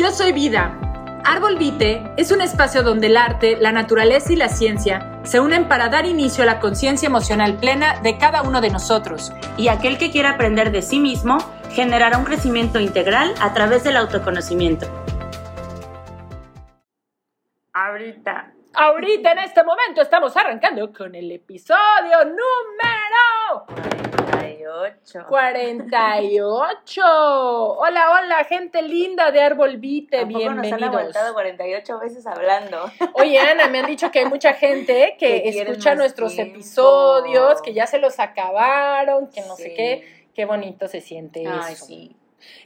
Yo soy Vida. Árbol Vite es un espacio donde el arte, la naturaleza y la ciencia se unen para dar inicio a la conciencia emocional plena de cada uno de nosotros. Y aquel que quiera aprender de sí mismo generará un crecimiento integral a través del autoconocimiento. Ahorita. Ahorita, en este momento, estamos arrancando con el episodio número 48. 48. Hola, hola, gente linda de Árbol Vite, Tampoco nos han bienvenidos. aguantado 48 veces hablando. Oye, Ana, me han dicho que hay mucha gente que escucha nuestros tiempo. episodios, que ya se los acabaron, que no sé qué. Qué bonito se siente Ay, eso. sí.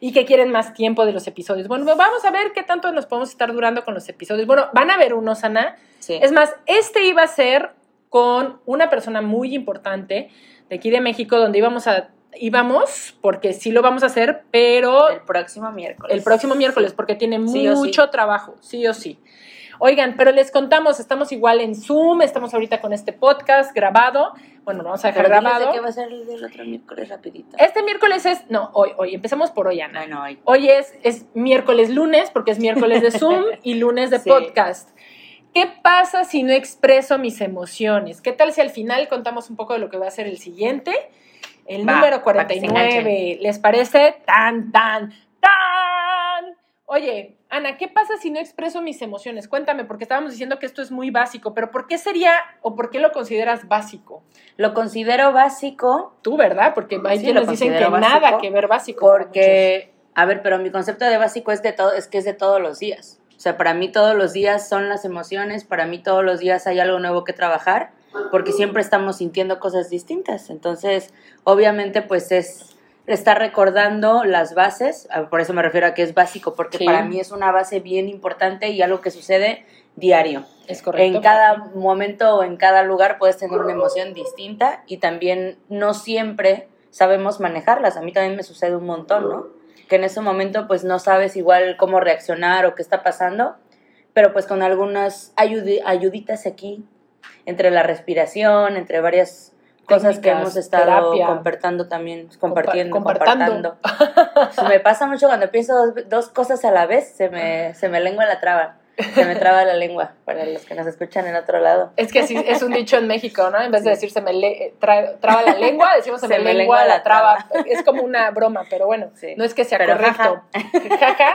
Y que quieren más tiempo de los episodios. Bueno, vamos a ver qué tanto nos podemos estar durando con los episodios. Bueno, van a ver unos, Ana. sí. Es más, este iba a ser con una persona muy importante de aquí de México, donde íbamos a íbamos, porque sí lo vamos a hacer, pero el próximo miércoles. el próximo miércoles, porque tiene Sí o sí. mucho trabajo, sí o sí. Oigan, pero les contamos, estamos igual en Zoom, estamos ahorita con este podcast grabado. Bueno, lo vamos a dejar Pero grabado. qué va a ser el del otro miércoles rapidito. Este miércoles es, no, hoy, hoy, empezamos por hoy, Ana. Hoy es, es miércoles lunes, porque es miércoles de Zoom y lunes de Sí. podcast. ¿Qué pasa si no expreso mis emociones? ¿Qué tal si al final contamos un poco de lo que va a ser el siguiente? El Va, número para que se 49. ¿Les parece? Tan, tan, tan. Oye, Ana, ¿qué pasa si no expreso mis emociones? Cuéntame, porque estábamos diciendo que esto es muy básico, pero ¿por qué sería o por qué lo consideras básico? Lo considero básico Tú, ¿verdad? Porque hay Sí, quienes lo dicen que nada que ver básico. porque, a ver, pero mi concepto de básico es de todo, es que es de todos los días. O sea, para mí todos los días son las emociones, para mí todos los días hay algo nuevo que trabajar, porque siempre estamos sintiendo cosas distintas. Entonces, obviamente, pues es estar recordando las bases, ah, por eso me refiero a que es básico, porque Sí. para mí es una base bien importante y algo que sucede diario. Es correcto. En cada momento o en cada lugar puedes tener una emoción distinta y también no siempre sabemos manejarlas. A mí también me sucede un montón, ¿no? Que en ese momento pues no sabes igual cómo reaccionar o qué está pasando, pero pues con algunas ayudi- ayuditas aquí, entre la respiración, entre varias cosas que hemos estado compartiendo también, compartiendo, compartando. Se me pasa mucho cuando pienso dos, dos cosas a la vez, se me, se me lengua la traba. Se me traba la lengua, para los que nos escuchan en otro lado. Es que así es un dicho en México, ¿no? En vez de decir se me le- tra- traba la lengua, decimos se, Se me, me lengua lengua la traba. Es como una broma, pero bueno, Sí. no es que sea Pero correcto. Jaja.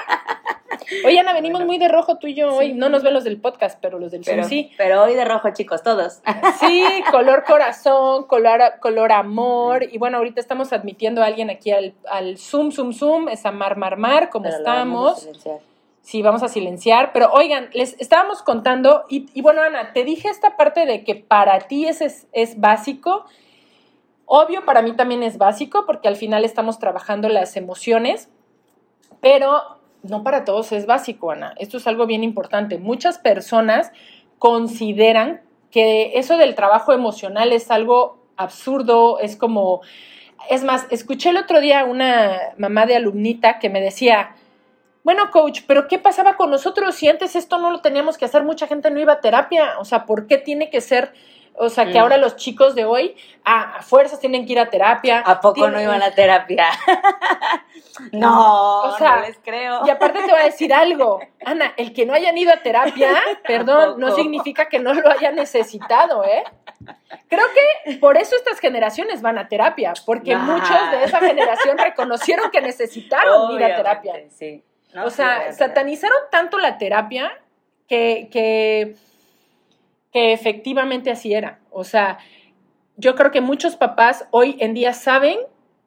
Oye, Ana, venimos muy de rojo tú y yo hoy. No nos ven los del podcast, pero los del Zoom sí. pero hoy de rojo, chicos, todos. Sí, color corazón, color, color amor. Y bueno, ahorita estamos admitiendo a alguien aquí al, al Zoom, Zoom, Zoom. Es a Mar, Mar, Mar, como Pero estamos. Sí, vamos a silenciar. Pero oigan, les estábamos contando, y, bueno, Ana, te dije esta parte de que para ti ese es, es básico. Obvio, para mí también es básico, porque al final estamos trabajando las emociones, pero no para todos es básico, Ana. Esto es algo bien importante. Muchas personas consideran que eso del trabajo emocional es algo absurdo, es como... Es más, escuché el otro día una mamá de alumnita que me decía, bueno, coach, pero ¿qué pasaba con nosotros si antes esto no lo teníamos que hacer? Mucha gente no iba a terapia. O sea, ¿por qué tiene que ser? O sea, que Mm. ahora los chicos de hoy a, a fuerzas tienen que ir a terapia. ¿A poco no iban a terapia? no, O sea, no les creo. Y aparte te voy a decir algo, Ana, el que no hayan ido a terapia, perdón, no significa que no lo haya necesitado, ¿eh? Creo que por eso estas generaciones van a terapia, porque muchos de esa generación reconocieron que necesitaron ir a terapia. Sí. No, o sea, satanizaron tanto la terapia que, que, que efectivamente así era. O sea, yo creo que muchos papás hoy en día saben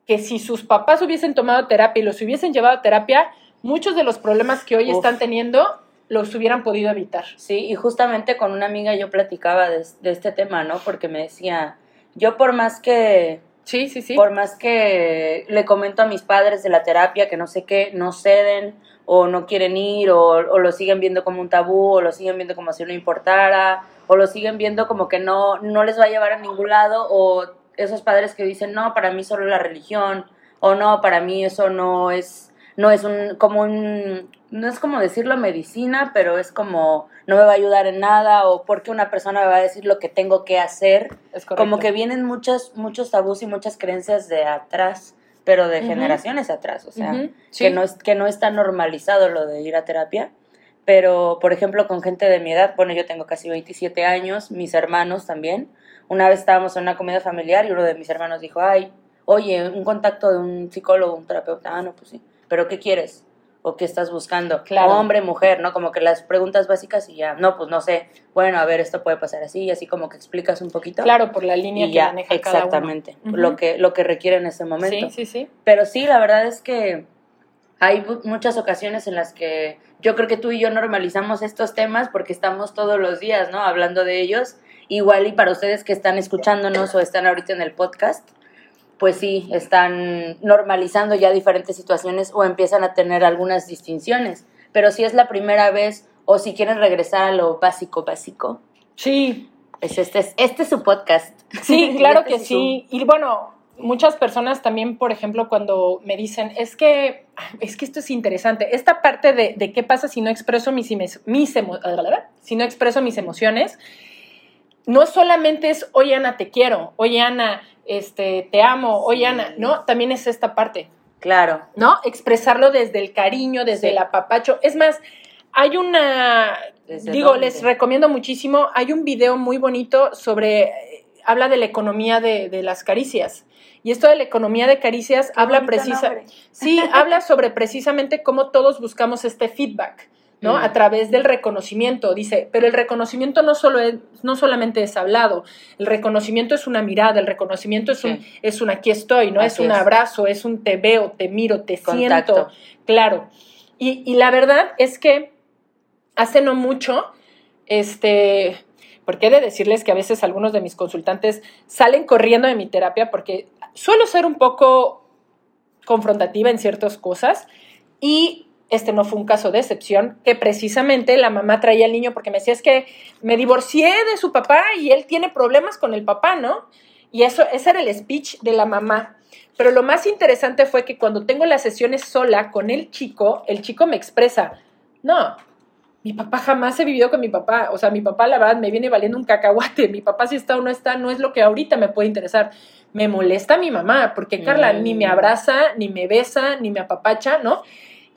que si sus papás hubiesen tomado terapia y los hubiesen llevado a terapia, muchos de los problemas que hoy Uf. están teniendo los hubieran podido evitar. Sí, y justamente con una amiga yo platicaba de, de este tema, ¿no? Porque me decía, yo por más que Sí, sí, sí. Por más que le comento a mis padres de la terapia que no sé qué, no ceden o no quieren ir o, o lo siguen viendo como un tabú o lo siguen viendo como si no importara o lo siguen viendo como que no, no les va a llevar a ningún lado o esos padres que dicen, no, para mí solo la religión o no, para mí eso no es no es un, como un, no es como decirlo medicina, pero es como, no me va a ayudar en nada, o porque una persona me va a decir lo que tengo que hacer. Es. Como que vienen muchos, muchos tabús y muchas creencias de atrás pero de Ujú. generaciones atrás, o sea, Ujú, sí. que, no es, que no está normalizado lo de ir a terapia. Pero, por ejemplo, con gente de mi edad, bueno, yo tengo casi 27 años, mis hermanos también. Una vez estábamos en una comida familiar y uno de mis hermanos dijo, ay, oye, un contacto de un psicólogo, un terapeuta. Ah, no, pues sí. ¿Pero qué quieres? ¿O qué estás buscando? Claro. Hombre, mujer, ¿no? Como que las preguntas básicas y ya, no, pues no sé. Bueno, a ver, esto puede pasar así, y así como que explicas un poquito. Claro, por la línea y que maneja cada uno. exactamente, Ujú. lo, que, lo que requiere en ese momento. Sí, sí, sí. Pero sí, la verdad es que hay muchas ocasiones en las que yo creo que tú y yo normalizamos estos temas porque estamos todos los días, ¿no? Hablando de ellos. Igual y para ustedes que están escuchándonos o están ahorita en el podcast, pues sí, están normalizando ya diferentes situaciones o empiezan a tener algunas distinciones. Pero si es la primera vez o si quieren regresar a lo básico, básico, Sí, pues este es, este es su podcast. Sí, claro Este que su- sí. Y bueno, muchas personas también, por ejemplo, cuando me dicen, es que, es que esto es interesante, esta parte de, de qué pasa si no expreso mis, mis emo- si no expreso mis emociones, no solamente es, oye Ana, te quiero, oye Ana, este, te amo, oye Sí. Ana, no, también es esta parte, Claro. ¿no? Expresarlo desde el cariño, desde Sí. el apapacho. Es más, hay una, ¿Desde digo, dónde? les recomiendo muchísimo, hay un video muy bonito sobre, eh, habla de la economía de, de las caricias. Y esto de la economía de caricias habla precisa, nombre. sí, habla sobre precisamente cómo todos buscamos este feedback, ¿no? A través del reconocimiento, dice, pero el reconocimiento no solo es, no solamente es hablado, el reconocimiento es una mirada, el reconocimiento es un, Sí. es un aquí estoy, ¿no? es un es. abrazo, es un te veo, te miro, te Contacto. siento, claro. Y, y la verdad es que hace no mucho, este, porque he de decirles que a veces algunos de mis consultantes salen corriendo de mi terapia porque suelo ser un poco confrontativa en ciertas cosas y este no fue un caso de excepción, que precisamente la mamá traía al niño porque me decía, es que me divorcié de su papá y él tiene problemas con el papá, ¿no? Y eso, ese era el speech de la mamá. Pero lo más interesante fue que cuando tengo las sesiones sola con el chico, el chico me expresa, no, mi papá jamás he vivido con mi papá. O sea, mi papá, la verdad, me viene valiendo un cacahuate. Mi papá, si está o no está, no es lo que ahorita me puede interesar. Me molesta mi mamá, porque Carla Mm. ni me abraza, ni me besa, ni me apapacha, ¿no?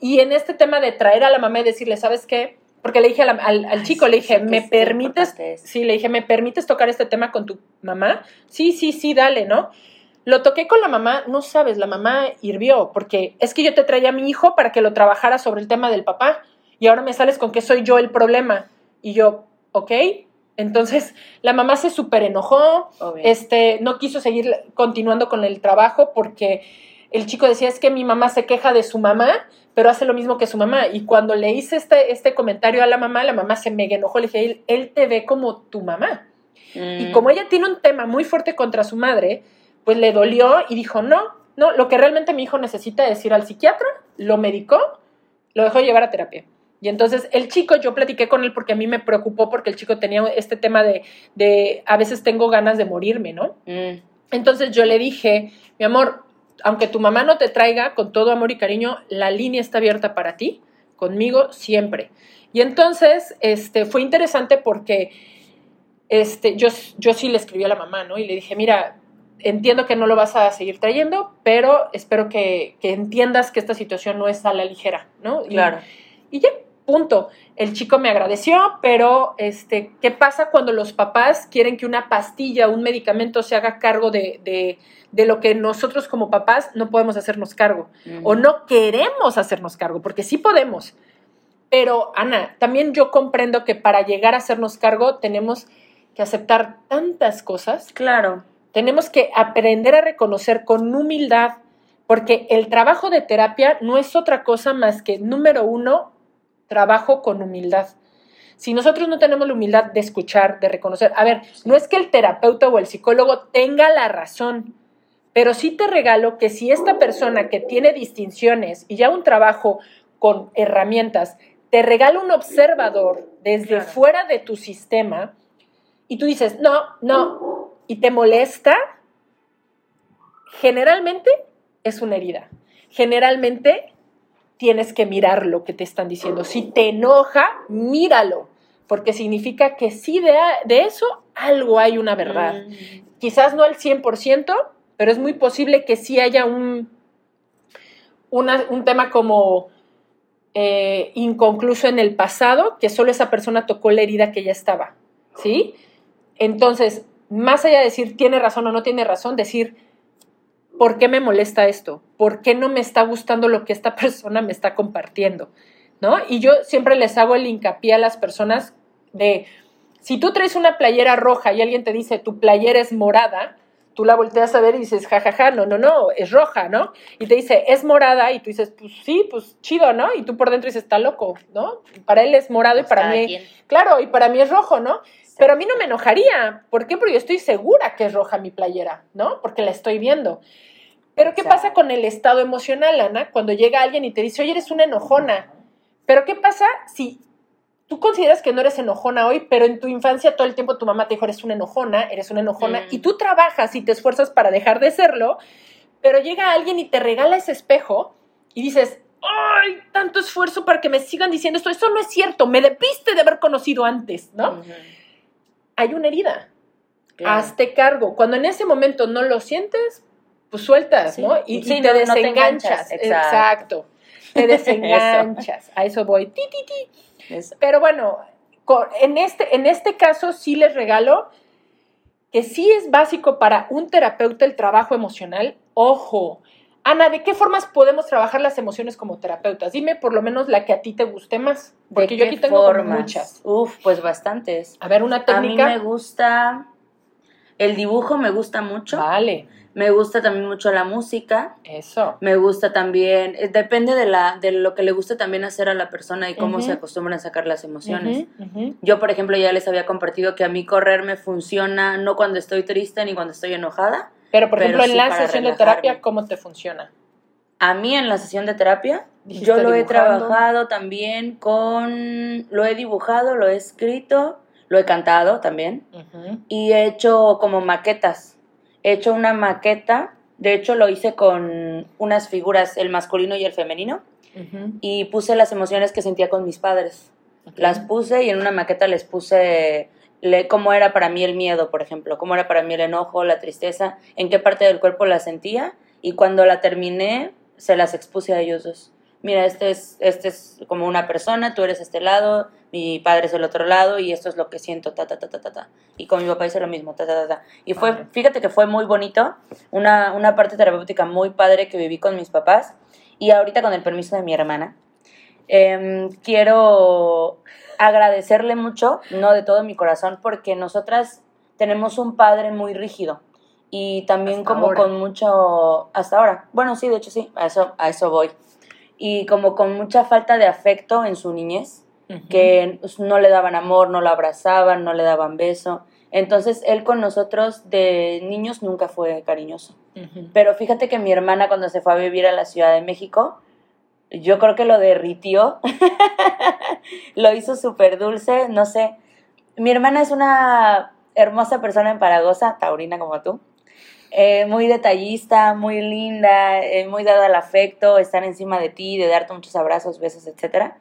Y en este tema de traer a la mamá y decirle, ¿sabes qué? Porque le dije la- al, al Ay, chico, sí, le dije, sí ¿me es permites? Sí, le dije, ¿me permites tocar este tema con tu mamá? Sí, sí, sí, dale, ¿no? Lo toqué con la mamá, no sabes, la mamá hirvió, porque es que yo te traía a mi hijo para que lo trabajara sobre el tema del papá, y ahora me sales con que soy yo el problema. Y yo, ok. Entonces, la mamá se súper enojó, Obvio. este, no quiso seguir continuando con el trabajo porque el chico decía, es que mi mamá se queja de su mamá, pero hace lo mismo que su mamá. Y cuando le hice este, este comentario a la mamá, la mamá se mega enojó, le dije, él, él te ve como tu mamá. Y Mm. como ella tiene un tema muy fuerte contra su madre, pues le dolió y dijo, no, no, lo que realmente mi hijo necesita es ir al psiquiatra, lo medicó, lo dejó llevar a terapia. Y entonces el chico, yo platiqué con él porque a mí me preocupó porque el chico tenía este tema de, de a veces tengo ganas de morirme, ¿no? Mm. Entonces yo le dije, mi amor, aunque tu mamá no te traiga con todo amor y cariño, la línea está abierta para ti, conmigo siempre. Y entonces este, fue interesante porque este, yo, yo sí le escribí a la mamá, ¿no? Y le dije, mira, entiendo que no lo vas a seguir trayendo, pero espero que, que entiendas que esta situación no es a la ligera, ¿no? Y- Claro. y ya, punto. El chico me agradeció, pero este, ¿qué pasa cuando los papás quieren que una pastilla, un medicamento se haga cargo de, de- de lo que nosotros como papás no podemos hacernos cargo? O no queremos hacernos cargo, porque sí podemos. Pero, Ana, también yo comprendo que para llegar a hacernos cargo tenemos que aceptar tantas cosas Claro. tenemos que aprender a reconocer con humildad, porque el trabajo de terapia no es otra cosa más que, número uno, trabajo con humildad. Si nosotros no tenemos la humildad de escuchar, de reconocer, a ver, no es que el terapeuta o el psicólogo tenga la razón, pero sí te regalo que si esta persona que tiene distinciones y ya un trabajo con herramientas, te regala un observador desde Claro. fuera de tu sistema y tú dices, no, no, y te molesta, generalmente es una herida. Generalmente tienes que mirar lo que te están diciendo. Si te enoja, míralo, porque significa que sí de, de eso algo hay una verdad. Mm. Quizás no al 100%, pero es muy posible que sí haya un una- un tema como eh, inconcluso en el pasado, que solo esa persona tocó la herida que ya estaba, ¿sí? Entonces, más allá de decir tiene razón o no tiene razón, decir, ¿por qué me molesta esto? ¿Por qué no me está gustando lo que esta persona me está compartiendo? ¿No? Y yo siempre les hago el hincapié a las personas de, si tú traes una playera roja y alguien te dice, tu playera es morada, tú la volteas a ver y dices, jajaja, no, no, no, es roja, ¿no? Y te dice, es morada, y tú dices, pues sí, pues chido, ¿no? Y tú por dentro dices, está loco, ¿no? Para él es morado y Pues para cada mí, quien. claro, y para mí es rojo, ¿no? Pero a mí no me enojaría. ¿Por qué? Porque yo estoy segura que es roja mi playera, ¿no? Porque la estoy viendo. Pero ¿qué pasa con el estado emocional, Ana? Cuando llega alguien y te dice, oye, eres una enojona. Pero ¿qué pasa si tú consideras que no eres enojona hoy, pero en tu infancia todo el tiempo tu mamá te dijo, eres una enojona, eres una enojona, Mm. y tú trabajas y te esfuerzas para dejar de serlo, pero llega alguien y te regala ese espejo y dices, ¡ay! Tanto esfuerzo para que me sigan diciendo esto. Eso no es cierto, me debiste de haber conocido antes, ¿no? Hay una herida. claro. Hazte cargo. Cuando en ese momento no lo sientes, pues sueltas, Sí. ¿no? Y, te no- no te desenganchas. enganchas, exacto. Exacto. Te desenganchas. A eso voy. Ti, ti, ti. Eso. Pero bueno, en este, en este caso sí les regalo que sí es básico para un terapeuta el trabajo emocional. Ojo. Ana, ¿de qué formas podemos trabajar las emociones como terapeutas? Dime por lo menos la que a ti te guste más. Porque ¿De yo aquí tengo formas? muchas. Uf, pues bastantes. A ver, una A mí técnica. me gusta el dibujo, me gusta mucho. Vale, Me gusta también mucho la música. eso. Me gusta también, eh, depende de, la, de lo que le guste también hacer a la persona y cómo se acostumbran a sacar las emociones. Yo, por ejemplo, ya les había compartido que a mí correr me funciona no cuando estoy triste ni cuando estoy enojada. Pero, por Pero ejemplo, en sí la sesión de terapia, ¿cómo te funciona? A mí en la sesión de terapia, yo lo he trabajado también con, lo he dibujado, lo he escrito, lo he cantado también y he hecho como maquetas. He hecho una maqueta, de hecho lo hice con unas figuras, el masculino y el femenino, y puse las emociones que sentía con mis padres. Las puse y en una maqueta les puse le, cómo era para mí el miedo, por ejemplo, cómo era para mí el enojo, la tristeza, en qué parte del cuerpo la sentía y cuando la terminé se las expuse a ellos dos. Mira, este es, este es como una persona, tú eres este lado, mi padre es el otro lado y esto es lo que siento, ta, ta, ta, ta, ta, ta. Y con mi papá hice lo mismo, ta, ta, ta, ta. Y fue, fíjate que fue muy bonito, una, una parte terapéutica muy padre que viví con mis papás y ahorita con el permiso de mi hermana. Em, quiero agradecerle mucho, no de todo mi corazón, porque nosotras tenemos un padre muy rígido y también Hasta como ahora. con mucho, hasta ahora, bueno, sí, de hecho sí, a eso, a eso voy. Y como con mucha falta de afecto en su niñez, Ujú. que no le daban amor, no lo abrazaban, no le daban beso. Entonces él con nosotros de niños nunca fue cariñoso. Ujú. Pero fíjate que mi hermana cuando se fue a vivir a la Ciudad de México, yo creo que lo derritió, lo hizo súper dulce, no sé. Mi hermana es una hermosa persona empalagosa, taurina como tú, eh, muy detallista, muy linda, eh, muy dada al afecto, estar encima de ti, de darte muchos abrazos, besos, etc.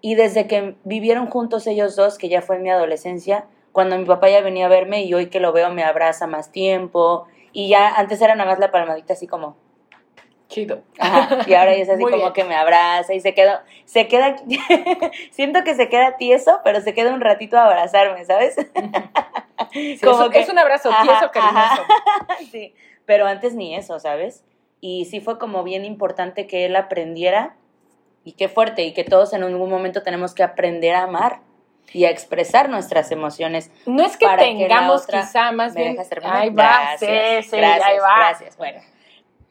Y desde que vivieron juntos ellos dos, que ya fue en mi adolescencia, cuando mi papá ya venía a verme y hoy que lo veo me abraza más tiempo, y ya antes era nada más la palmadita así como, Chido. Ajá, y ahora es así Muy como bien. que me abraza y se queda, se queda, siento que se queda tieso, pero se queda un ratito a abrazarme, ¿sabes? Sí, Como es, que- es un abrazo Ajá, tieso, cariñoso. ajá. sí, pero antes ni eso, ¿sabes? Y sí fue como bien importante que él aprendiera, y qué fuerte, y que todos en algún momento tenemos que aprender a amar y a expresar nuestras emociones. No es que que tengamos otra- quizá más ¿Me bien. dejas? Ahí va, Gracias, sí, sí, gracias, ahí va. gracias. Bueno,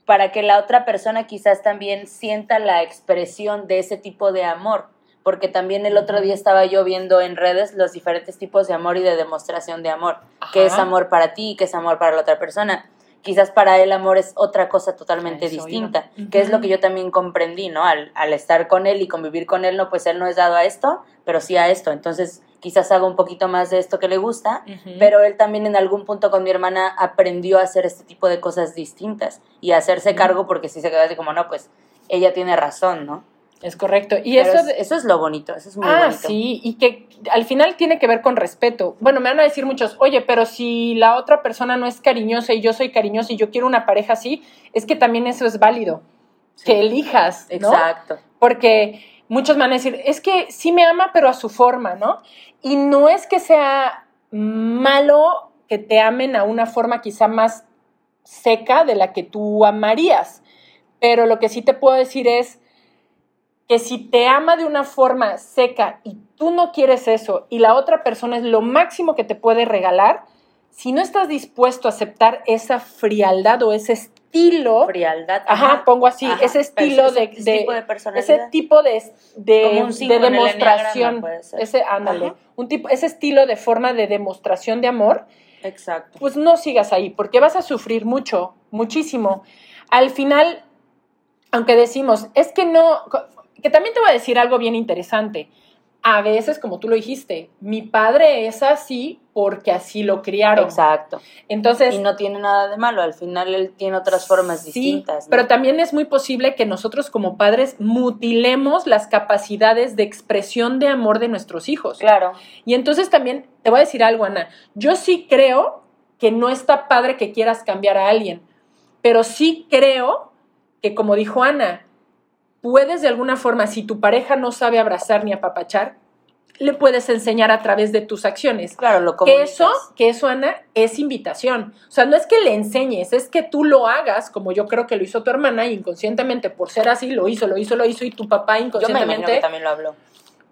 para que la otra persona quizás también sienta la expresión de ese tipo de amor. Porque también el otro día estaba yo viendo en redes los diferentes tipos de amor y de demostración de amor. ¿Qué es Ajá. amor para ti? ¿Qué es amor para la otra persona? Quizás para él amor es otra cosa totalmente Eso distinta, que es lo que yo también comprendí, ¿no? Al, al estar con él y convivir con él, no, pues él no es dado a esto, pero sí a esto. Entonces, quizás haga un poquito más de esto que le gusta, pero él también en algún punto con mi hermana aprendió a hacer este tipo de cosas distintas y a hacerse cargo porque si se quedó así como, no, pues ella tiene razón, ¿no? Es correcto. Y Pero eso es- eso es lo bonito, eso es muy ah, bonito. sí, y que al final tiene que ver con respeto. Bueno, me van a decir muchos, oye, pero si la otra persona no es cariñosa y yo soy cariñosa y yo quiero una pareja así, es que también eso es válido. que elijas, ¿no? Exacto. Porque muchos van a decir, es que sí me ama, pero a su forma, ¿no? Y no es que sea malo que te amen a una forma quizá más seca de la que tú amarías, pero lo que sí te puedo decir es que si te ama de una forma seca y tú no quieres eso y la otra persona es lo máximo que te puede regalar, si no estás dispuesto a aceptar esa frialdad o ese estilo, Frialdad. ajá, pongo así, Ajá, ese estilo ese- de, ese de- tipo de personalidad. ese tipo de, de, de demostración, enneagrama, puede ser. ese, ándale, Ajá. un tipo, ese estilo de forma de demostración de amor, Exacto. pues no sigas ahí, porque vas a sufrir mucho, muchísimo. Al final, aunque decimos, es que no, que también te voy a decir algo bien interesante. A veces, como tú lo dijiste, mi padre es así porque así lo criaron. Exacto. Entonces, Y no tiene nada de malo, al final él tiene otras formas Sí, distintas. ¿no? Pero también es muy posible que nosotros como padres mutilemos las capacidades de expresión de amor de nuestros hijos. Claro. Y entonces también te voy a decir algo, Ana. Yo sí creo que no está padre que quieras cambiar a alguien, pero sí creo que, como dijo Ana, puedes de alguna forma, si tu pareja no sabe abrazar ni apapachar, le puedes enseñar a través de tus acciones. Claro, lo Que comunicas. eso, que eso, Ana, es invitación. O sea, no es que le enseñes, es que tú lo hagas, como yo creo que lo hizo tu hermana, y inconscientemente, por ser así, lo hizo, lo hizo, lo hizo, y tu papá Yo me imagino inconscientemente. que también lo habló.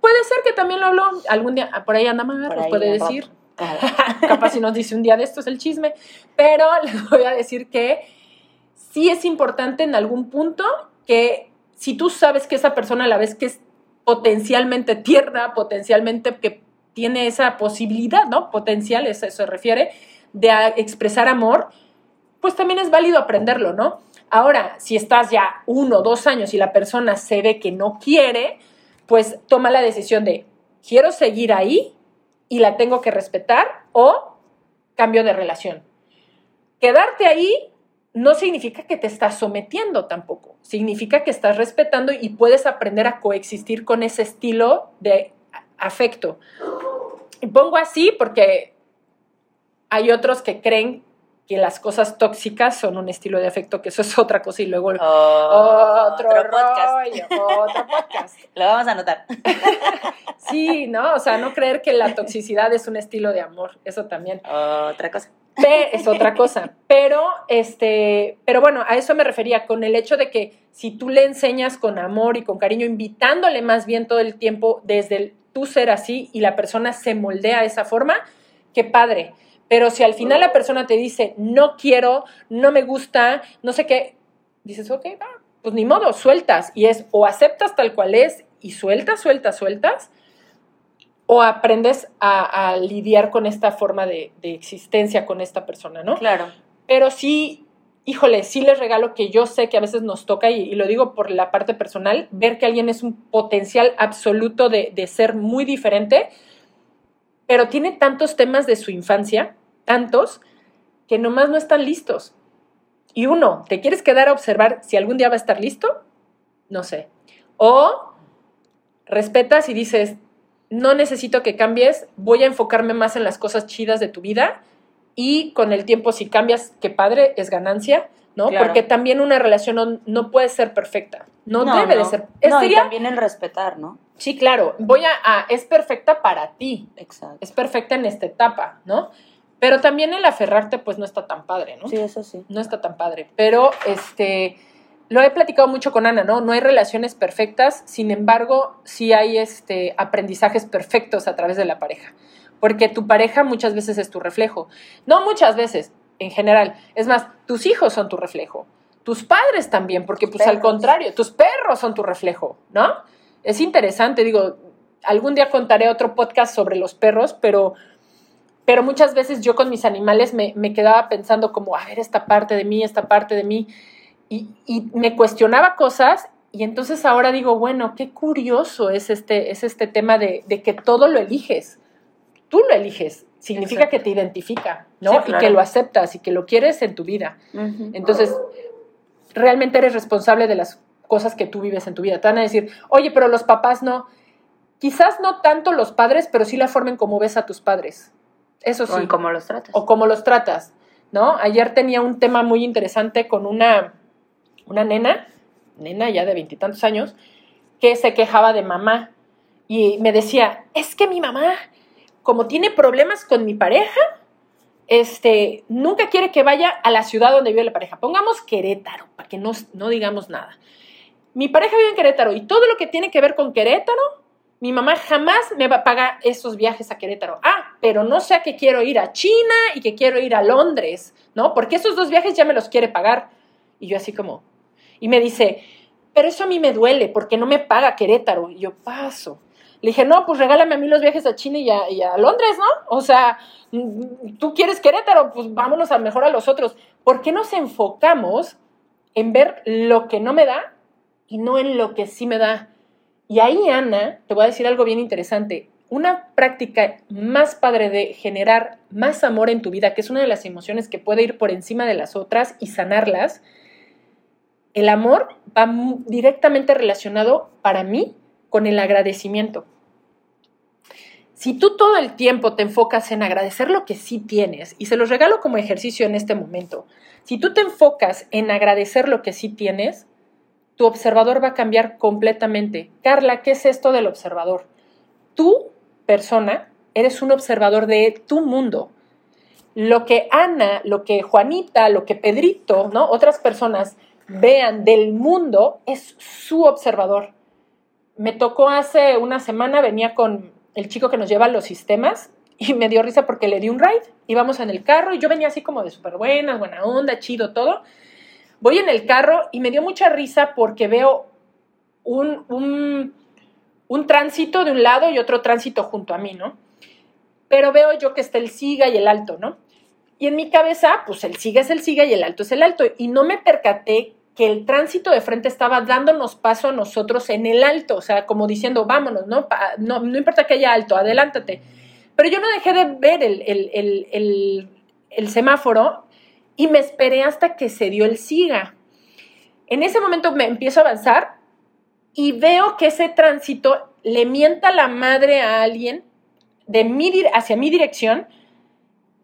Puede ser que también lo habló algún día, por ahí anda Por nos puede decir. Capaz si nos dice un día de esto es el chisme. Pero les voy a decir que sí es importante en algún punto que si tú sabes que esa persona a la vez que es potencialmente tierna, potencialmente que tiene esa posibilidad, ¿no? Potencial, eso se refiere, de expresar amor, pues también es válido aprenderlo, ¿no? Ahora, si estás ya uno dos años y la persona se ve que no quiere, pues toma la decisión de, quiero seguir ahí y la tengo que respetar o cambio de relación. Quedarte ahí no significa que te estás sometiendo tampoco, significa que estás respetando y puedes aprender a coexistir con ese estilo de afecto. Y pongo así porque hay otros que creen que las cosas tóxicas son un estilo de afecto, que eso es otra cosa y luego Oh, otro, podcast. rollo, otro podcast. Lo vamos a anotar. Sí, ¿no? O sea, no creer que la toxicidad es un estilo de amor, eso también. Otra cosa. Es otra cosa. Pero, este, pero bueno, a eso me refería, con el hecho de que si tú le enseñas con amor y con cariño, invitándole más bien todo el tiempo desde el tú ser así y la persona se moldea de esa forma, qué padre. Pero si al final la persona te dice, no quiero, no me gusta, no sé qué, dices, ok, va, pues ni modo, sueltas. Y es o aceptas tal cual es y sueltas, sueltas, sueltas, o aprendes a, a lidiar con esta forma de, de existencia con esta persona, ¿no? Claro. Pero sí, híjole, sí les regalo que yo sé que a veces nos toca, y, y lo digo por la parte personal, ver que alguien es un potencial absoluto de, de ser muy diferente, pero tiene tantos temas de su infancia, tantos, que nomás no están listos. Y uno, ¿te quieres quedar a observar si algún día va a estar listo? No sé. O respetas y dices, no necesito que cambies, voy a enfocarme más en las cosas chidas de tu vida y con el tiempo si cambias, qué padre, es ganancia, ¿no? Claro. Porque también una relación no, no puede ser perfecta, no, debe de ser. No, y también el respetar, ¿no? Sí, claro, voy a, a- es perfecta para ti, Exacto. es perfecta en esta etapa, ¿no? Pero también el aferrarte pues no está tan padre, ¿no? Sí, eso sí. no está tan padre. Pero este lo he platicado mucho con Ana, ¿no? No hay relaciones perfectas, sin embargo, sí hay este aprendizajes perfectos a través de la pareja. Porque tu pareja muchas veces es tu reflejo. No muchas veces, en general. Es más, tus hijos son tu reflejo. Tus padres también, porque pues al contrario, tus perros son tu reflejo, ¿no? Es interesante, digo, algún día contaré otro podcast sobre los perros, pero pero muchas veces yo con mis animales me, me quedaba pensando como, a ver, esta parte de mí, esta parte de mí, y, y me cuestionaba cosas, y entonces ahora digo, bueno, qué curioso es este, es este tema de, de que todo lo eliges. Tú lo eliges, significa Exacto. que te identifica, ¿no? Sí, Y que lo aceptas y que lo quieres en tu vida. Entonces, realmente eres responsable de las cosas que tú vives en tu vida. Te van a decir, oye, pero los papás no. Quizás no tanto los padres, pero sí la forma en cómo ves a tus padres. Eso sí. O en cómo los tratas. O cómo los tratas, ¿no? Ayer tenía un tema muy interesante con una, una nena, nena ya de veintitantos años, que se quejaba de mamá y me decía, es que mi mamá, como tiene problemas con mi pareja, este, nunca quiere que vaya a la ciudad donde vive la pareja. Pongamos Querétaro, para que no, no digamos nada. Mi pareja vive en Querétaro y todo lo que tiene que ver con Querétaro, mi mamá jamás me va a pagar esos viajes a Querétaro. Ah, pero no sé que quiero ir a China y que quiero ir a Londres, ¿no? Porque esos dos viajes ya me los quiere pagar. Y yo así como, y me dice, pero eso a mí me duele porque no me paga Querétaro. Y yo paso. Le dije, no, pues regálame a mí los viajes a China y a, Londres, ¿no? O sea, mm, tú quieres Querétaro, pues vámonos a mejor a los otros. ¿Por qué nos enfocamos en ver lo que no me da y no en lo que sí me da? Y ahí, Ana, te voy a decir algo bien interesante. Una práctica más padre de generar más amor en tu vida, que es una de las emociones que puede ir por encima de las otras y sanarlas, el amor va directamente relacionado para mí con el agradecimiento. Si tú todo el tiempo te enfocas en agradecer lo que sí tienes, y se los regalo como ejercicio en este momento, si tú te enfocas en agradecer lo que sí tienes, tu observador va a cambiar completamente. Carla, ¿qué es esto del observador? Tú, persona, eres un observador de tu mundo. Lo que Ana, lo que Juanita, lo que Pedrito, ¿no? Otras personas vean del mundo es su observador me tocó hace una semana, venía con el chico que nos lleva los sistemas y me dio risa porque le di un ride. Íbamos en el carro y yo venía así como de súper buena, buena onda, chido, todo. Voy en el carro y me dio mucha risa porque veo un, un, un tránsito de un lado y otro tránsito junto a mí, ¿no? Pero veo yo que está el siga y el alto, ¿no? Y en mi cabeza, pues el siga es el siga y el alto es el alto. Y no me percaté que el tránsito de frente estaba dándonos paso a nosotros en el alto, o sea, como diciendo, vámonos, ¿no? No, no importa que haya alto, adelántate. Pero yo no dejé de ver el, el, el, semáforo y me esperé hasta que se dio el siga. En ese momento me empiezo a avanzar y veo que ese tránsito le mienta la madre a alguien de hacia mi dirección,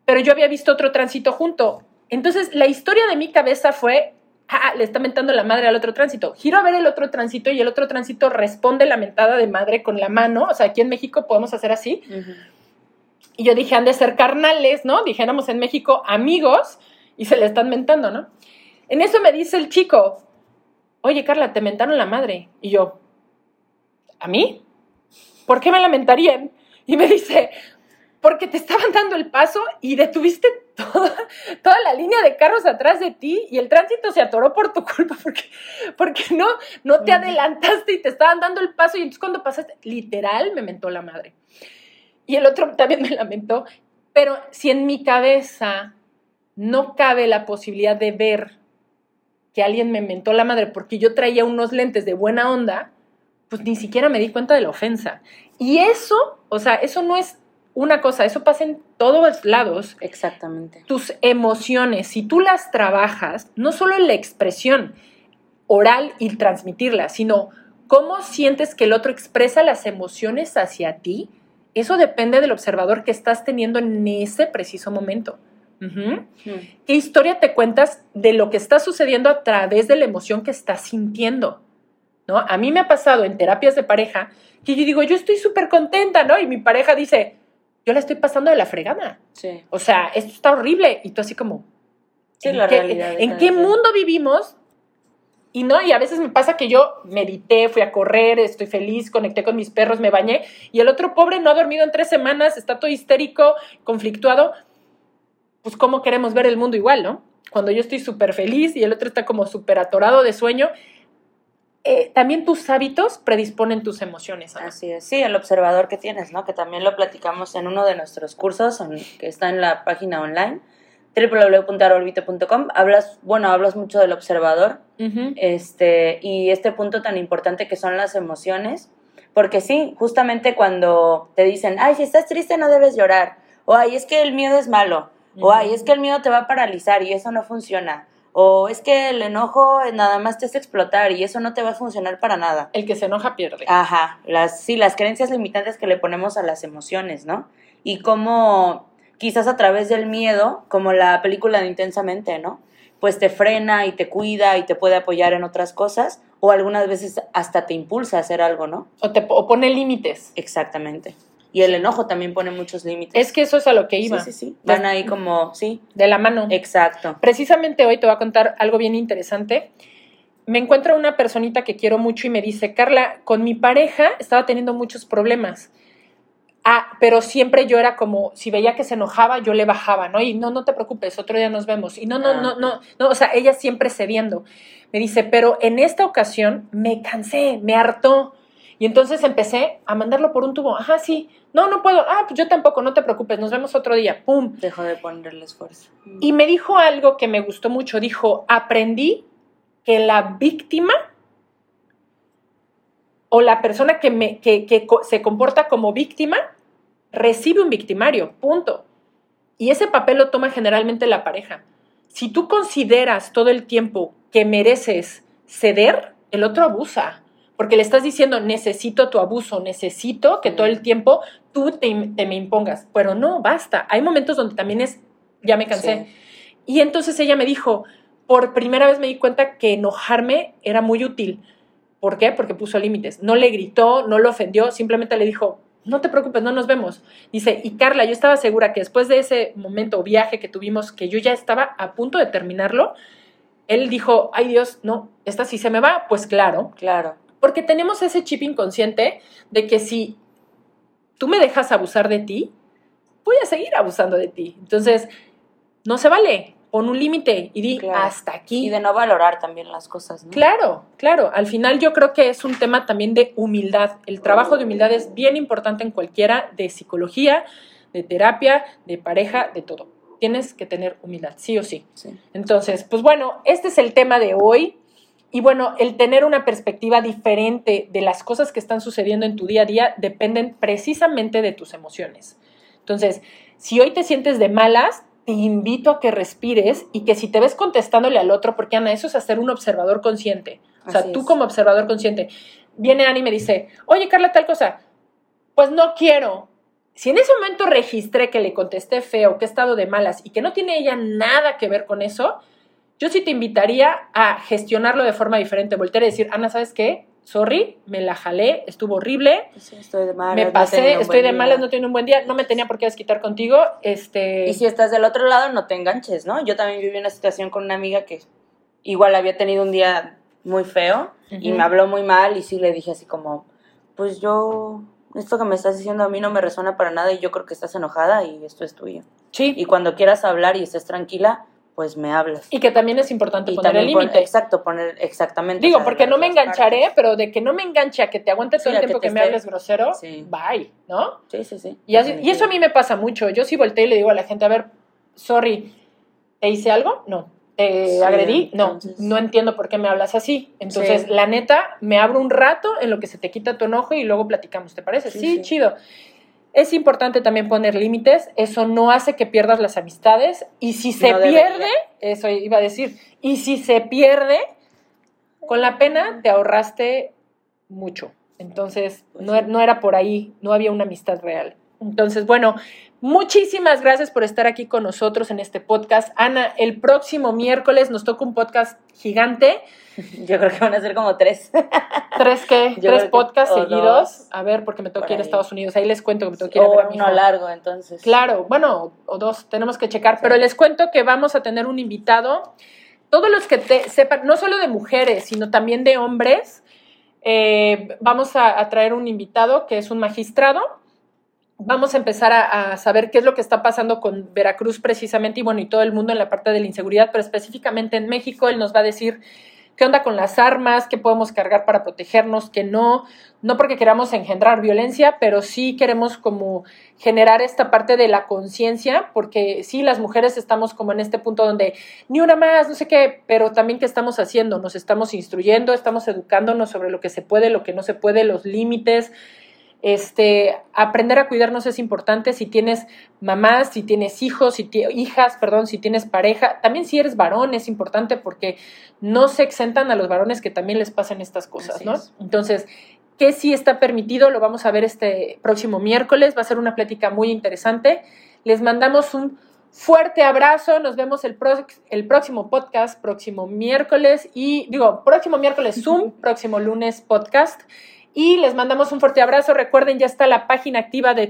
pero yo había visto otro tránsito junto. Entonces, la historia de mi cabeza fue, ah, le está mentando la madre al otro tránsito. Giro a ver el otro tránsito y el otro tránsito responde la mentada de madre con la mano. O sea, aquí en México podemos hacer así. Y yo dije, han de ser carnales, ¿no? Dijéramos en México amigos y se le están mentando, ¿no? En eso me dice el chico, oye Carla, te mentaron la madre. Y yo, ¿a mí? ¿Por qué me lamentarían? Y me dice, porque te estaban dando el paso y detuviste toda, toda la línea de carros atrás de ti y el tránsito se atoró por tu culpa porque, porque no, no te adelantaste y te estaban dando el paso y entonces cuando pasaste, literal me mentó la madre. Y el otro también me lamentó, pero si en mi cabeza no cabe la posibilidad de ver que alguien me mentó la madre porque yo traía unos lentes de buena onda, pues ni siquiera me di cuenta de la ofensa. Y eso, o sea, eso no es una cosa, eso pasa en todos lados. Exactamente. Tus emociones, si tú las trabajas, no solo en la expresión oral y transmitirlas, sino cómo sientes que el otro expresa las emociones hacia ti, eso depende del observador que estás teniendo en ese preciso momento. Hmm. ¿Qué historia te cuentas de lo que está sucediendo a través de la emoción que estás sintiendo? ¿No? A mí me ha pasado en terapias de pareja que yo digo, yo estoy súper contenta, ¿no? Y mi pareja dice, yo la estoy pasando de la fregada. Sí. O sea, esto está horrible. Y tú así como... Sí, ¿en la qué, realidad. ¿En qué mundo vivimos? Y no, y a veces me pasa que yo medité, fui a correr, estoy feliz, conecté con mis perros, me bañé, y el otro pobre no ha dormido en tres semanas, está todo histérico, conflictuado. Pues, ¿cómo queremos ver el mundo igual, no? Cuando yo estoy súper feliz y el otro está como súper atorado de sueño, eh, también tus hábitos predisponen tus emociones. Así es, sí, el observador que tienes, ¿no? Que también lo platicamos en uno de nuestros cursos que está en la página online www.arorbite.com hablas, bueno, hablas mucho del observador, este, y este punto tan importante que son las emociones, porque sí, justamente cuando te dicen, ay, si estás triste no debes llorar, o ay, es que el miedo es malo, o ay, es que el miedo te va a paralizar y eso no funciona, o es que el enojo nada más te hace explotar y eso no te va a funcionar para nada. El que se enoja pierde. Ajá, las, sí, las creencias limitantes que le ponemos a las emociones, ¿no? Y cómo quizás a través del miedo, como la película de Intensamente, ¿no? pues te frena y te cuida y te puede apoyar en otras cosas, o algunas veces hasta te impulsa a hacer algo, ¿no? O, te, o pone límites. Exactamente. Y el enojo también pone muchos límites. Es que eso es a lo que iba. Sí, sí, sí. Van ahí como, sí. De la mano. Exacto. Precisamente hoy te voy a contar algo bien interesante. Me encuentro una personita que quiero mucho y me dice, Carla, con mi pareja estaba teniendo muchos problemas. Ah, pero siempre yo era como, si veía que se enojaba, yo le bajaba, ¿no? Y no, no te preocupes, otro día nos vemos. Y no, no, Ah, no, no, no, o sea, ella siempre cediendo. Me dice, pero en esta ocasión me cansé, me hartó. Y entonces empecé a mandarlo por un tubo. Ajá, sí. No, no puedo. Ah, pues yo tampoco, no te preocupes, nos vemos otro día. Pum. Dejó de ponerle esfuerzo. Y me dijo algo que me gustó mucho. Dijo, aprendí que la víctima o la persona que, me, que, se comporta como víctima recibe un victimario, punto. Y ese papel lo toma generalmente la pareja. Si tú consideras todo el tiempo que mereces ceder, el otro abusa. Porque le estás diciendo, necesito tu abuso, necesito que todo el tiempo tú te, te me impongas. Pero no, basta. Hay momentos donde también es, ya me cansé. Y entonces ella me dijo, por primera vez me di cuenta que enojarme era muy útil. ¿Por qué? Porque puso límites. No le gritó, no lo ofendió, simplemente le dijo, no te preocupes, no nos vemos. Dice, y Carla, yo estaba segura que después de ese momento o viaje que tuvimos, que yo ya estaba a punto de terminarlo, él dijo, ay Dios, no, esta sí se me va, pues claro, Claro. Porque tenemos ese chip inconsciente de que si tú me dejas abusar de ti, voy a seguir abusando de ti. Entonces, no se vale. Pon un límite y di Claro. hasta aquí. Y de no valorar también las cosas, ¿no? Claro, claro. Al final yo creo que es un tema también de humildad. El trabajo de humildad es bien importante en cualquiera de psicología, de terapia, de pareja, de todo. Tienes que tener humildad, sí o sí. Sí. Entonces, pues bueno, este es el tema de hoy. Y bueno, el tener una perspectiva diferente de las cosas que están sucediendo en tu día a día dependen precisamente de tus emociones. Entonces, si hoy te sientes de malas, te invito a que respires y que si te ves contestándole al otro, porque Ana, eso es hacer un observador consciente. O sea, Así tú es. como observador consciente, viene Ana y me dice, oye Carla, tal cosa, pues no quiero. Si en ese momento registré que le contesté feo, que he estado de malas y que no tiene ella nada que ver con eso, yo sí te invitaría a gestionarlo de forma diferente. Voltear y decir, Ana, ¿sabes qué? Sorry, me la jalé, estuvo horrible, Sí, estoy de malas. me pasé, estoy de día. malas, no tengo un buen día, no me tenía por qué desquitar contigo. Este, Y si estás del otro lado, no te enganches, ¿no? Yo también viví una situación con una amiga que igual había tenido un día muy feo y me habló muy mal y sí le dije así como, pues yo, esto que me estás diciendo a mí no me resuena para nada y yo creo que estás enojada y esto es tuyo. sí, Y cuando quieras hablar y estés tranquila, pues me hablas. y que también es importante Y poner el límite. exacto, poner exactamente. Digo, o sea, porque no me engancharé, partes. pero de que no me enganche a que te aguante todo Sí, el que tiempo que me esté- hables grosero, Sí. bye, ¿no? Sí, sí, sí. Y, así- y eso a mí me pasa mucho. Yo sí volteo y le digo a la gente, a ver, sorry, ¿te hice algo? No. ¿Te Sí, agredí? No. entonces- No entiendo por qué me hablas así. Entonces, Sí. la neta, me abro un rato en lo que se te quita tu enojo y luego platicamos, ¿te parece? Sí. chido. Es importante también poner límites, eso no hace que pierdas las amistades y si se No pierde, eso iba a decir, y si se pierde, con la pena te ahorraste mucho. Entonces, Pues no, sí. no era por ahí, no había una amistad real. Entonces, bueno, muchísimas gracias por estar aquí con nosotros en este podcast. Ana, el próximo miércoles nos toca un podcast gigante. Yo creo que van a ser como tres. ¿Tres qué? Yo ¿Tres que- podcasts seguidos? dos. A ver, porque me que ir a. Estados Unidos. Ahí les cuento que me que ir a ver a mi uno hijo. largo, entonces. Claro, bueno, o dos, tenemos que checar, pero les cuento que vamos a tener un invitado. Todos los que te sepan, no solo de mujeres, sino también de hombres, eh, vamos a, a traer un invitado que es un magistrado. Vamos a empezar a, saber qué es lo que está pasando con Veracruz precisamente y bueno, y todo el mundo en la parte de la inseguridad, pero específicamente en México, él nos va a decir qué onda con las armas, qué podemos cargar para protegernos, qué no, no porque queramos engendrar violencia, pero sí queremos como generar esta parte de la conciencia, porque sí, las mujeres estamos como en este punto donde ni una más, no sé qué, pero también qué estamos haciendo, nos estamos instruyendo, estamos educándonos sobre lo que se puede, lo que no se puede, los límites. Este, aprender a cuidarnos es importante si tienes mamás, si tienes hijos, si hijas, perdón, si tienes pareja, también si eres varón es importante porque no se exentan a los varones que también les pasan estas cosas, Así ¿no? es. Entonces, ¿qué sí está permitido? Lo vamos a ver este próximo miércoles, va a ser una plática muy interesante. Les mandamos un Fuerte abrazo, nos vemos el, el próximo podcast, próximo miércoles y digo, próximo miércoles Zoom, próximo lunes podcast. Y les mandamos un fuerte abrazo. Recuerden, ya está la página activa de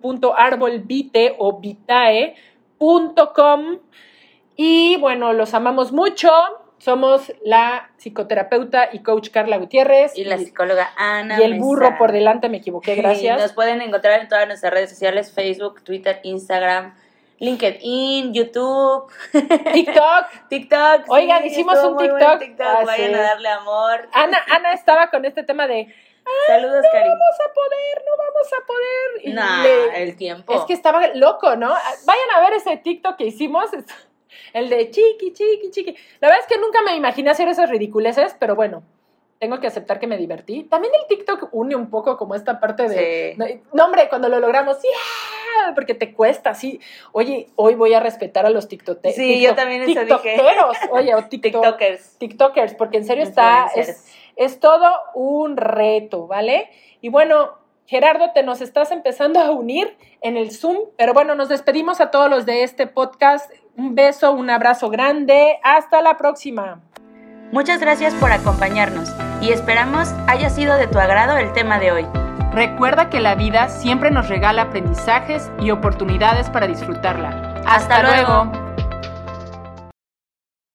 www.arbolvite o vitae.com. Y bueno, los amamos mucho. Somos la psicoterapeuta y coach Carla Gutiérrez. Y la psicóloga Ana. Y el burro por delante, me equivoqué, gracias. nos pueden encontrar en todas nuestras redes sociales, Facebook, Twitter, Instagram, LinkedIn, YouTube, TikTok. TikTok. Oigan, hicimos un TikTok. Ah, Vayan a darle amor. Ana, Ana estaba con este tema de. Saludos, no vamos a poder, no vamos a poder. Y nah, el tiempo. Es que estaba loco, ¿no? Vayan a ver ese TikTok que hicimos. El de chiqui, chiqui, chiqui. La verdad es que nunca me imaginé hacer esas ridiculeces, pero bueno, tengo que aceptar que me divertí. También el TikTok une un poco como esta parte de... No, hombre, cuando lo logramos, ¡yeah! Porque te cuesta, sí. Oye, hoy voy a respetar a los TikTokers. Sí, yo también eso dije. Oye, o TikTokers. TikTokers, porque en serio está... Es, es todo un reto, ¿vale? Y bueno, Gerardo, te nos estás empezando a unir en el Zoom, pero bueno, nos despedimos a todos los de este podcast. Un beso, un abrazo grande. Hasta la próxima. Muchas gracias por acompañarnos y esperamos haya sido de tu agrado el tema de hoy. Recuerda que la vida siempre nos regala aprendizajes y oportunidades para disfrutarla. Hasta, luego.